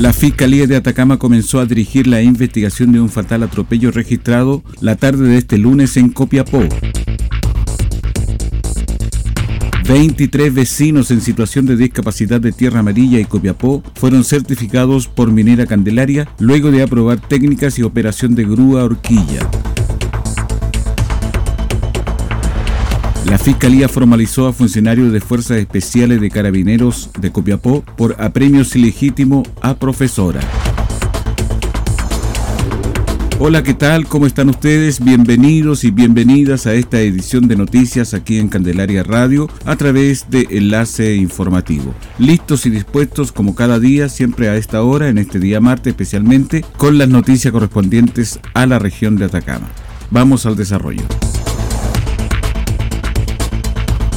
La Fiscalía de Atacama comenzó a dirigir la investigación de un fatal atropello registrado la tarde de este lunes en Copiapó. 23 vecinos en situación de discapacidad de Tierra Amarilla y Copiapó fueron certificados por Minera Candelaria luego de aprobar técnicas y operación de grúa horquilla. Fiscalía formalizó a funcionarios de Fuerzas Especiales de Carabineros de Copiapó por apremios ilegítimo a profesora. Hola, ¿qué tal? ¿Cómo están ustedes? Bienvenidos y bienvenidas a esta edición de noticias aquí en Candelaria Radio a través de Enlace Informativo. Listos y dispuestos como cada día, siempre a esta hora, en este día martes especialmente, con las noticias correspondientes a la región de Atacama. Vamos al desarrollo.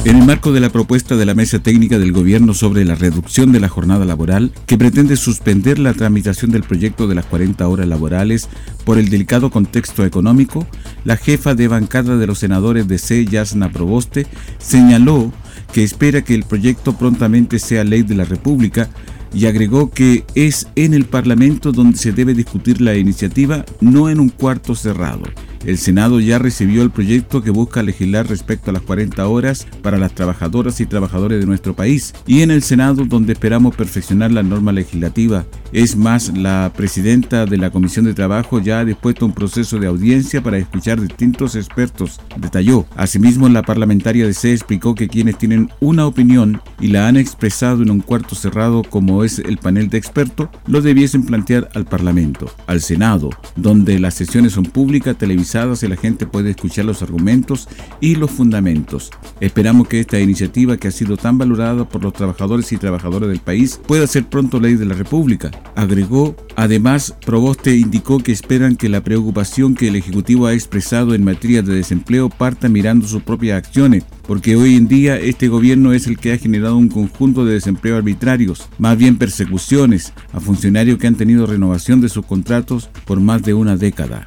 En el marco de la propuesta de la Mesa Técnica del Gobierno sobre la reducción de la jornada laboral, que pretende suspender la tramitación del proyecto de las 40 horas laborales por el delicado contexto económico, la jefa de bancada de los senadores de C. Yasna Proboste señaló que espera que el proyecto prontamente sea ley de la República y agregó que es en el Parlamento donde se debe discutir la iniciativa, no en un cuarto cerrado. El Senado ya recibió el proyecto que busca legislar respecto a las 40 horas para las trabajadoras y trabajadores de nuestro país y en el Senado donde esperamos perfeccionar la norma legislativa. Es más, la presidenta de la Comisión de Trabajo ya ha dispuesto un proceso de audiencia para escuchar distintos expertos, detalló. Asimismo, la parlamentaria de C explicó que quienes tienen una opinión y la han expresado en un cuarto cerrado como es el panel de expertos, lo debiesen plantear al Parlamento, al Senado, donde las sesiones son públicas, televisadas y la gente puede escuchar los argumentos y los fundamentos. Esperamos que esta iniciativa que ha sido tan valorada por los trabajadores y trabajadoras del país pueda ser pronto ley de la República. Agregó, además, Proboste indicó que esperan que la preocupación que el Ejecutivo ha expresado en materia de desempleo parta mirando sus propias acciones, porque hoy en día este gobierno es el que ha generado un conjunto de desempleo arbitrarios, más bien persecuciones a funcionarios que han tenido renovación de sus contratos por más de una década.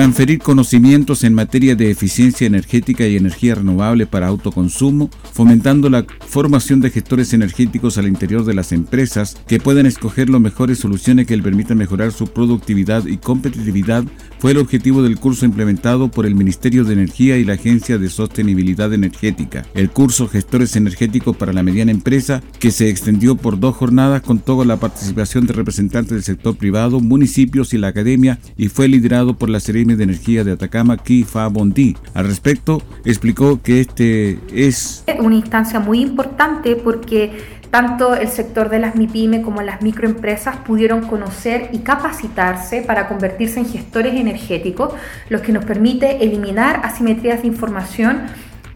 Transferir conocimientos en materia de eficiencia energética y energía renovable para autoconsumo, fomentando la formación de gestores energéticos al interior de las empresas que puedan escoger las mejores soluciones que les permitan mejorar su productividad y competitividad fue el objetivo del curso implementado por el Ministerio de Energía y la Agencia de Sostenibilidad Energética. El curso Gestores Energéticos para la Mediana Empresa, que se extendió por dos jornadas, con la participación de representantes del sector privado, municipios y la academia y fue liderado por la Seremi de Energía de Atacama, Kifa Bondi. Al respecto, explicó que este es una instancia muy importante porque tanto el sector de las MIPYME como las microempresas pudieron conocer y capacitarse para convertirse en gestores energéticos, lo que nos permite eliminar asimetrías de información,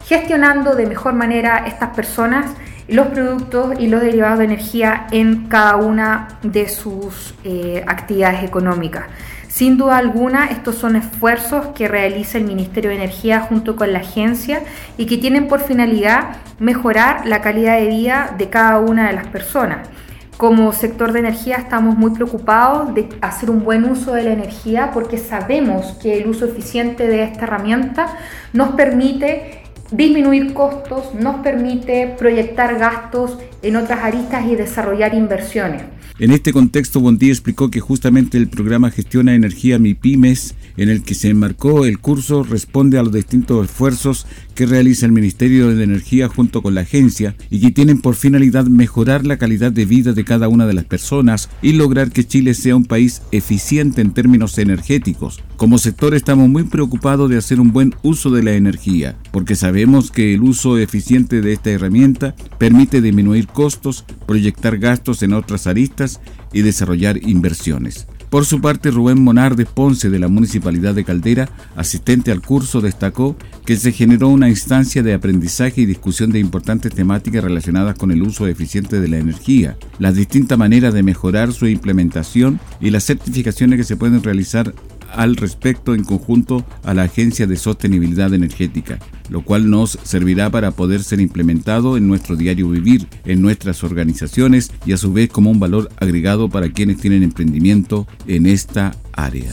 gestionando de mejor manera estas personas los productos y los derivados de energía en cada una de sus eh, actividades económicas. Sin duda alguna, estos son esfuerzos que realiza el Ministerio de Energía junto con la agencia y que tienen por finalidad mejorar la calidad de vida de cada una de las personas. Como sector de energía estamos muy preocupados de hacer un buen uso de la energía porque sabemos que el uso eficiente de esta herramienta nos permite disminuir costos, nos permite proyectar gastos en otras aristas y desarrollar inversiones. En este contexto, Bondi explicó que justamente el programa Gestiona Energía MIPIMES, en el que se enmarcó el curso, responde a los distintos esfuerzos que realiza el Ministerio de Energía junto con la agencia y que tienen por finalidad mejorar la calidad de vida de cada una de las personas y lograr que Chile sea un país eficiente en términos energéticos. Como sector estamos muy preocupados de hacer un buen uso de la energía, porque sabemos que el uso eficiente de esta herramienta permite disminuir costos, proyectar gastos en otras aristas y desarrollar inversiones. Por su parte, Rubén Monardes Ponce de la Municipalidad de Caldera, asistente al curso, destacó que se generó una instancia de aprendizaje y discusión de importantes temáticas relacionadas con el uso eficiente de la energía, las distintas maneras de mejorar su implementación y las certificaciones que se pueden realizar al respecto en conjunto a la Agencia de Sostenibilidad Energética, lo cual nos servirá para poder ser implementado en nuestro diario vivir, en nuestras organizaciones y a su vez como un valor agregado para quienes tienen emprendimiento en esta área.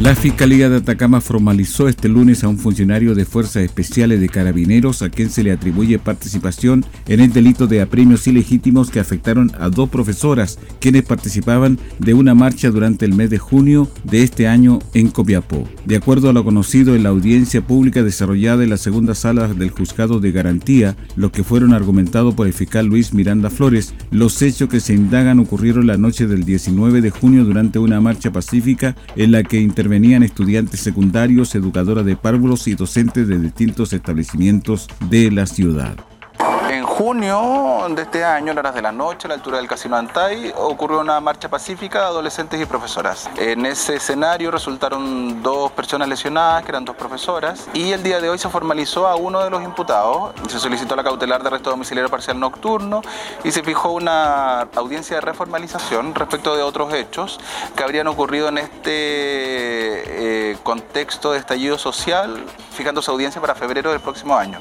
La Fiscalía de Atacama formalizó este lunes a un funcionario de Fuerzas Especiales de Carabineros a quien se le atribuye participación en el delito de apremios ilegítimos que afectaron a dos profesoras quienes participaban de una marcha durante el mes de junio de este año en Copiapó. De acuerdo a lo conocido en la audiencia pública desarrollada en la segunda sala del Juzgado de Garantía, lo que fueron argumentados por el fiscal Luis Miranda Flores, los hechos que se indagan ocurrieron la noche del 19 de junio durante una marcha pacífica en la que intervino venían estudiantes secundarios, educadoras de párvulos y docentes de distintos establecimientos de la ciudad junio de este año, en horas de la noche, a la altura del Casino Antay, ocurrió una marcha pacífica de adolescentes y profesoras. En ese escenario resultaron dos personas lesionadas, que eran dos profesoras, y el día de hoy se formalizó a uno de los imputados. Se solicitó la cautelar de arresto domiciliario parcial nocturno y se fijó una audiencia de reformalización respecto de otros hechos que habrían ocurrido en este eh, contexto de estallido social, fijando su audiencia para febrero del próximo año.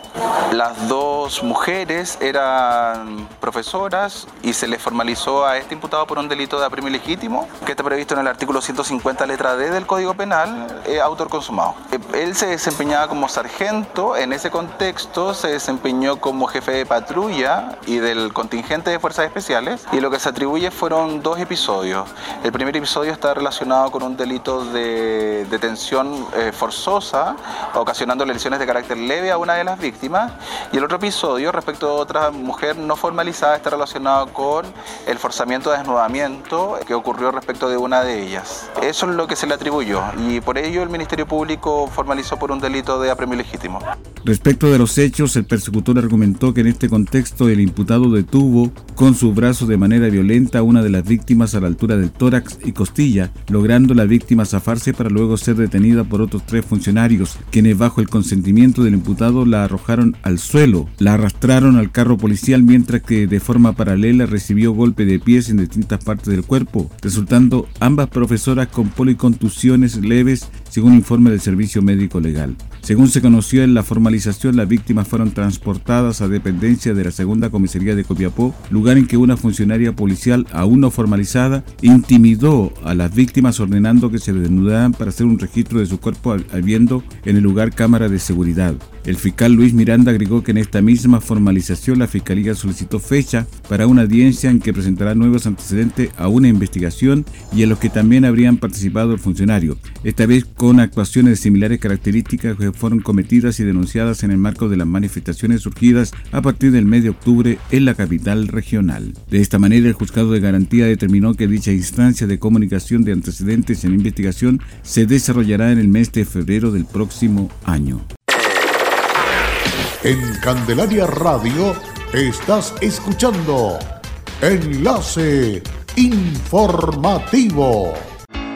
Las dos mujeres eran profesoras y se les formalizó a este imputado por un delito de apremio ilegítimo que está previsto en el artículo 150 letra D del Código Penal, eh, autor consumado. Eh, él se desempeñaba como sargento, en ese contexto se desempeñó como jefe de patrulla y del contingente de fuerzas especiales y lo que se atribuye fueron dos episodios. El primer episodio está relacionado con un delito de detención eh, forzosa, ocasionando lesiones de carácter leve a una de las víctimas y el otro episodio respecto a otra mujer no formalizada está relacionado con el forzamiento de desnudamiento que ocurrió respecto de una de ellas. Eso es lo que se le atribuyó y por ello el Ministerio Público formalizó por un delito de apremio legítimo. Respecto de los hechos, el persecutor argumentó que en este contexto el imputado detuvo con su brazo de manera violenta a una de las víctimas a la altura del tórax y costilla, logrando la víctima zafarse para luego ser detenida por otros tres funcionarios, quienes bajo el consentimiento del imputado la arrojaron al suelo, la arrastraron al carro policial mientras que de forma paralela recibió golpe de pies en distintas partes del cuerpo, resultando ambas profesoras con policontusiones leves según informe del Servicio Médico Legal. Según se conoció en la formalización, las víctimas fueron transportadas a dependencia de la segunda comisaría de Copiapó, lugar en que una funcionaria policial aún no formalizada intimidó a las víctimas ordenando que se desnudaran para hacer un registro de su cuerpo habiendo en el lugar cámara de seguridad. El fiscal Luis Miranda agregó que en esta misma formalización la Fiscalía solicitó fecha para una audiencia en que presentará nuevos antecedentes a una investigación y en los que también habrían participado el funcionario, esta vez con actuaciones de similares características que fueron cometidas y denunciadas en el marco de las manifestaciones surgidas a partir del mes de octubre en la capital regional. De esta manera, el juzgado de garantía determinó que dicha instancia de comunicación de antecedentes en investigación se desarrollará en el mes de febrero del próximo año. En Candelaria Radio estás escuchando Enlace Informativo.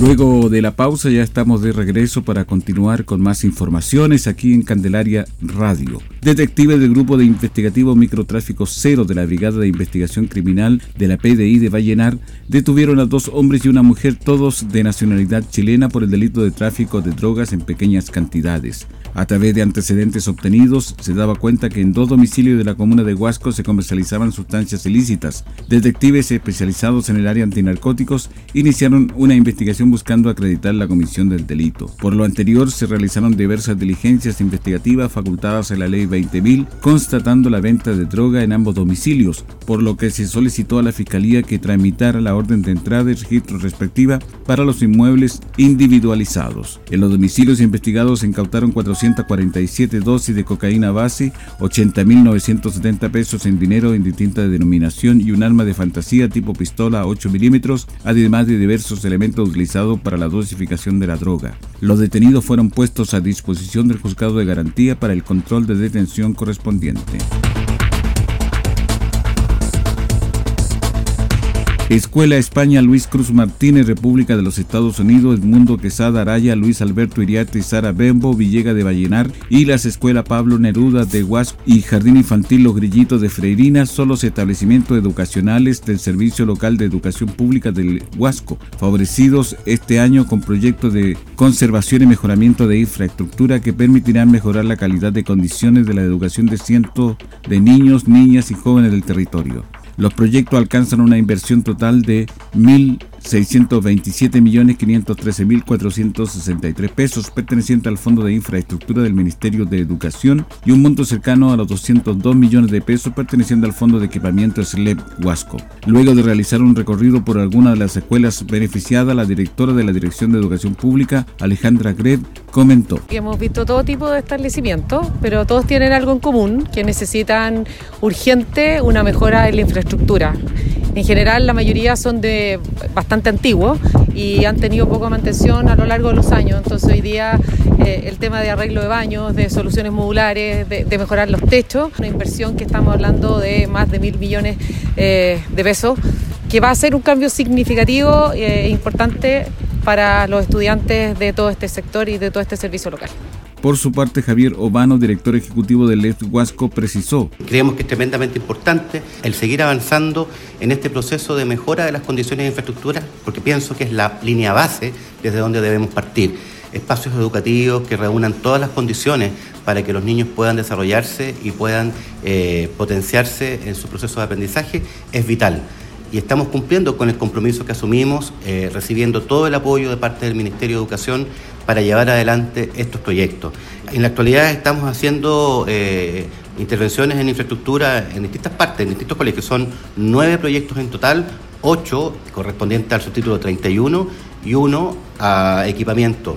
Luego de la pausa ya estamos de regreso para continuar con más informaciones aquí en Candelaria Radio. Detectives del Grupo de Investigativo Microtráfico Cero de la Brigada de Investigación Criminal de la PDI de Vallenar detuvieron a dos hombres y una mujer, todos de nacionalidad chilena, por el delito de tráfico de drogas en pequeñas cantidades. A través de antecedentes obtenidos, se daba cuenta que en dos domicilios de la comuna de Huasco se comercializaban sustancias ilícitas. Detectives especializados en el área antinarcóticos iniciaron una investigación buscando acreditar la comisión del delito. Por lo anterior, se realizaron diversas diligencias investigativas facultadas en la Ley 20.000, constatando la venta de droga en ambos domicilios, por lo que se solicitó a la Fiscalía que tramitara la orden de entrada y registro respectiva para los inmuebles individualizados. En los domicilios investigados se incautaron 400 47 dosis de cocaína base, 80.970 pesos en dinero en distinta denominación y un arma de fantasía tipo pistola 8 milímetros, además de diversos elementos utilizados para la dosificación de la droga. Los detenidos fueron puestos a disposición del juzgado de garantía para el control de detención correspondiente. Escuela España Luis Cruz Martínez, República de los Estados Unidos, Edmundo Quesada Araya, Luis Alberto Iriarte Sara Bembo, Villega de Vallenar y las Escuela Pablo Neruda de Huasco y Jardín Infantil Los Grillitos de Freirina son los establecimientos educacionales del Servicio Local de Educación Pública del Huasco, favorecidos este año con proyectos de conservación y mejoramiento de infraestructura que permitirán mejorar la calidad de condiciones de la educación de cientos de niños, niñas y jóvenes del territorio. Los proyectos alcanzan una inversión total de 1.627.513.463 pesos perteneciente al Fondo de Infraestructura del Ministerio de Educación y un monto cercano a los 202 millones de pesos perteneciente al Fondo de Equipamiento SLEP Huasco. Luego de realizar un recorrido por alguna de las escuelas beneficiadas, la directora de la Dirección de Educación Pública, Alejandra Greb, comentó. Hemos visto todo tipo de establecimientos, pero todos tienen algo en común, que necesitan urgente una mejora en la infraestructura. En general, la mayoría son de bastante antiguos y han tenido poca mantención a lo largo de los años. Entonces, hoy día eh, el tema de arreglo de baños, de soluciones modulares, de, mejorar los techos, una inversión que estamos hablando de más de mil millones eh, de pesos, que va a ser un cambio significativo e importante para los estudiantes de todo este sector y de todo este servicio local. Por su parte, Javier Obano, director ejecutivo del LEF Huasco, precisó. Creemos que es tremendamente importante el seguir avanzando en este proceso de mejora de las condiciones de infraestructura, porque pienso que es la línea base desde donde debemos partir. Espacios educativos que reúnan todas las condiciones para que los niños puedan desarrollarse y puedan eh, potenciarse en su proceso de aprendizaje es vital y estamos cumpliendo con el compromiso que asumimos, eh, recibiendo todo el apoyo de parte del Ministerio de Educación para llevar adelante estos proyectos. En la actualidad estamos haciendo eh, intervenciones en infraestructura en distintas partes, en distintos colegios. Son nueve proyectos en total, ocho correspondientes al subtítulo 31 y uno a equipamiento.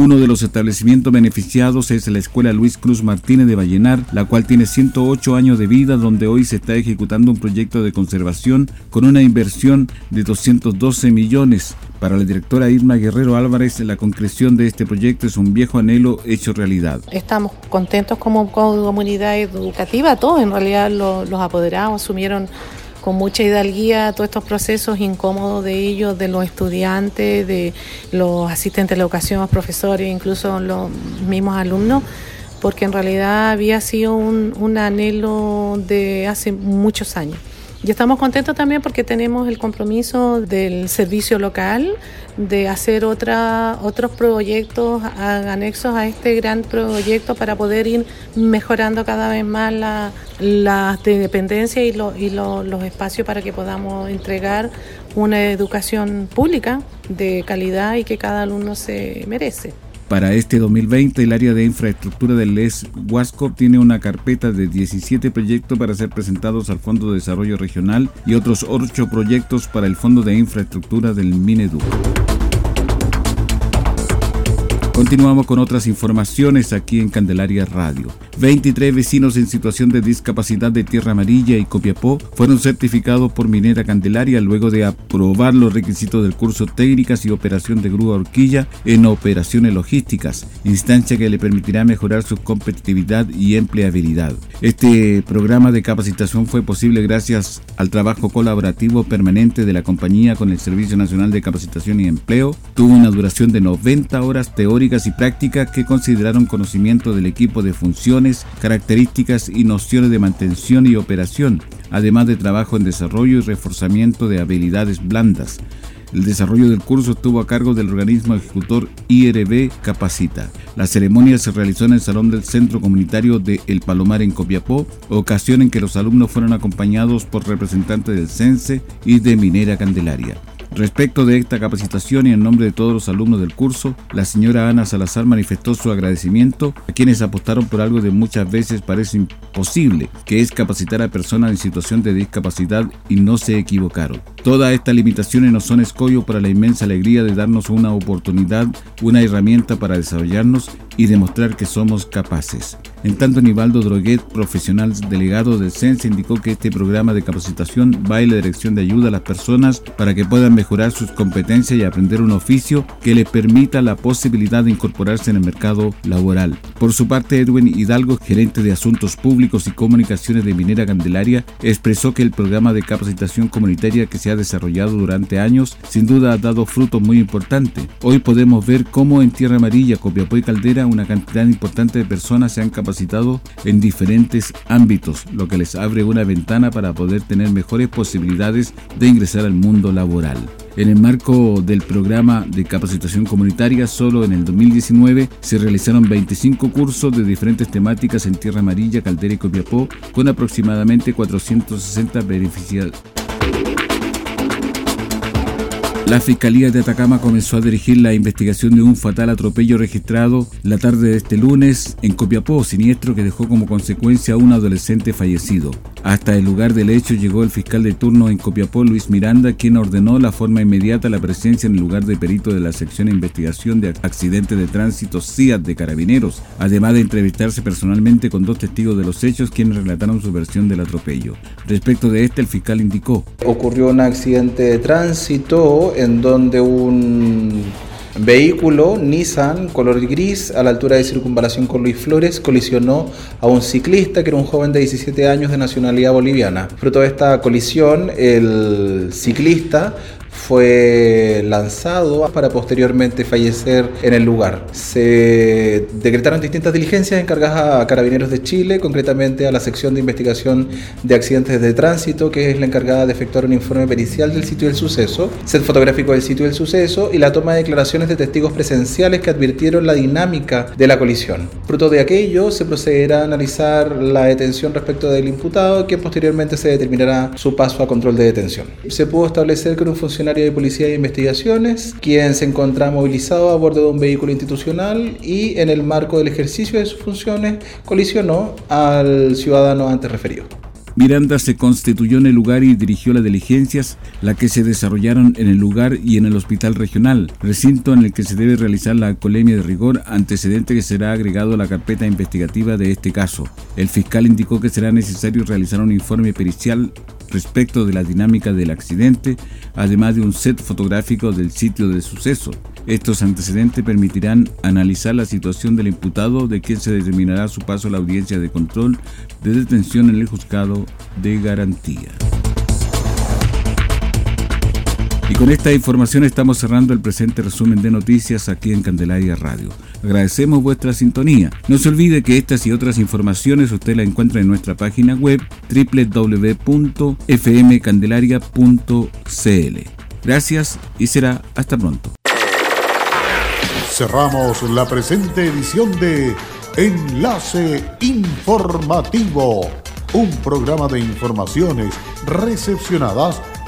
Uno de los establecimientos beneficiados es la Escuela Luis Cruz Martínez de Vallenar, la cual tiene 108 años de vida, donde hoy se está ejecutando un proyecto de conservación con una inversión de 212 millones. Para la directora Irma Guerrero Álvarez, la concreción de este proyecto es un viejo anhelo hecho realidad. Estamos contentos como comunidad educativa, todos en realidad los, los apoderados asumieron con mucha hidalguía todos estos procesos incómodos de ellos, de los estudiantes, de los asistentes de la educación, los profesores, incluso los mismos alumnos, porque en realidad había sido un, un anhelo de hace muchos años. Y estamos contentos también porque tenemos el compromiso del servicio local de hacer otra, otros proyectos anexos a este gran proyecto para poder ir mejorando cada vez más la, la dependencia y, y los espacios para que podamos entregar una educación pública de calidad y que cada alumno se merece. Para este 2020, el área de infraestructura del LES Huasco tiene una carpeta de 17 proyectos para ser presentados al Fondo de Desarrollo Regional y otros 8 proyectos para el Fondo de Infraestructura del Mineduc. Continuamos con otras informaciones aquí en Candelaria Radio. 23 vecinos en situación de discapacidad de Tierra Amarilla y Copiapó fueron certificados por Minera Candelaria luego de aprobar los requisitos del curso Técnicas y Operación de Grúa Horquilla en operaciones logísticas, instancia que le permitirá mejorar su competitividad y empleabilidad. Este programa de capacitación fue posible gracias al trabajo colaborativo permanente de la compañía con el Servicio Nacional de Capacitación y Empleo. Tuvo una duración de 90 horas teóricas y prácticas que consideraron conocimiento del equipo de funciones, características y nociones de mantención y operación, además de trabajo en desarrollo y reforzamiento de habilidades blandas. El desarrollo del curso estuvo a cargo del organismo ejecutor IRB Capacita. La ceremonia se realizó en el salón del Centro Comunitario de El Palomar en Copiapó, ocasión en que los alumnos fueron acompañados por representantes del CENSE y de Minera Candelaria. Respecto de esta capacitación y en nombre de todos los alumnos del curso, la señora Ana Salazar manifestó su agradecimiento a quienes apostaron por algo de muchas veces parece imposible, que es capacitar a personas en situación de discapacidad y no se equivocaron. Todas estas limitaciones no son escollo para la inmensa alegría de darnos una oportunidad, una herramienta para desarrollarnos y demostrar que somos capaces. En tanto, Nivaldo Droguet, profesional delegado del CENSE, indicó que este programa de capacitación va en la dirección de ayuda a las personas para que puedan mejorar sus competencias y aprender un oficio que les permita la posibilidad de incorporarse en el mercado laboral. Por su parte, Edwin Hidalgo, gerente de Asuntos Públicos y Comunicaciones de Minera Candelaria, expresó que el programa de capacitación comunitaria que se ha desarrollado durante años sin duda ha dado frutos muy importantes. Hoy podemos ver cómo en Tierra Amarilla, Copiapó y Caldera una cantidad importante de personas se han capacitado en diferentes ámbitos, lo que les abre una ventana para poder tener mejores posibilidades de ingresar al mundo laboral. En el marco del programa de capacitación comunitaria, solo en el 2019 se realizaron 25 cursos de diferentes temáticas en Tierra Amarilla, Caldera y Copiapó, con aproximadamente 460 beneficiarios. La Fiscalía de Atacama comenzó a dirigir la investigación de un fatal atropello registrado la tarde de este lunes en Copiapó, siniestro que dejó como consecuencia a un adolescente fallecido. Hasta el lugar del hecho llegó el fiscal de turno en Copiapó, Luis Miranda, quien ordenó la forma inmediata la presencia en el lugar de perito de la sección de investigación de accidentes de tránsito CIAT de Carabineros, además de entrevistarse personalmente con dos testigos de los hechos quienes relataron su versión del atropello. Respecto de este, el fiscal indicó: Ocurrió un accidente de tránsito en donde un vehículo Nissan color gris a la altura de circunvalación con Luis Flores colisionó a un ciclista que era un joven de 17 años de nacionalidad boliviana. Fruto de esta colisión, el ciclista fue lanzado para posteriormente fallecer en el lugar. Se decretaron distintas diligencias encargadas a Carabineros de Chile, concretamente a la sección de investigación de accidentes de tránsito, que es la encargada de efectuar un informe pericial del sitio del suceso, set fotográfico del sitio del suceso y la toma de declaraciones de testigos presenciales que advirtieron la dinámica de la colisión. Fruto de aquello, se procederá a analizar la detención respecto del imputado, que posteriormente se determinará su paso a control de detención. Se pudo establecer que un funcionario de Policía de Investigaciones, quien se encontraba movilizado a bordo de un vehículo institucional y en el marco del ejercicio de sus funciones colisionó al ciudadano antes referido. Miranda se constituyó en el lugar y dirigió las diligencias, las que se desarrollaron en el lugar y en el hospital regional, recinto en el que se debe realizar la colemia de rigor, antecedente que será agregado a la carpeta investigativa de este caso. El fiscal indicó que será necesario realizar un informe pericial respecto de la dinámica del accidente, además de un set fotográfico del sitio del suceso. Estos antecedentes permitirán analizar la situación del imputado, de quien se determinará su paso a la audiencia de control de detención en el juzgado de garantía. Y con esta información estamos cerrando el presente resumen de noticias aquí en Candelaria Radio. Agradecemos vuestra sintonía. No se olvide que estas y otras informaciones usted las encuentra en nuestra página web www.fmcandelaria.cl. Gracias y será hasta pronto. Cerramos la presente edición de Enlace Informativo, un programa de informaciones recepcionadas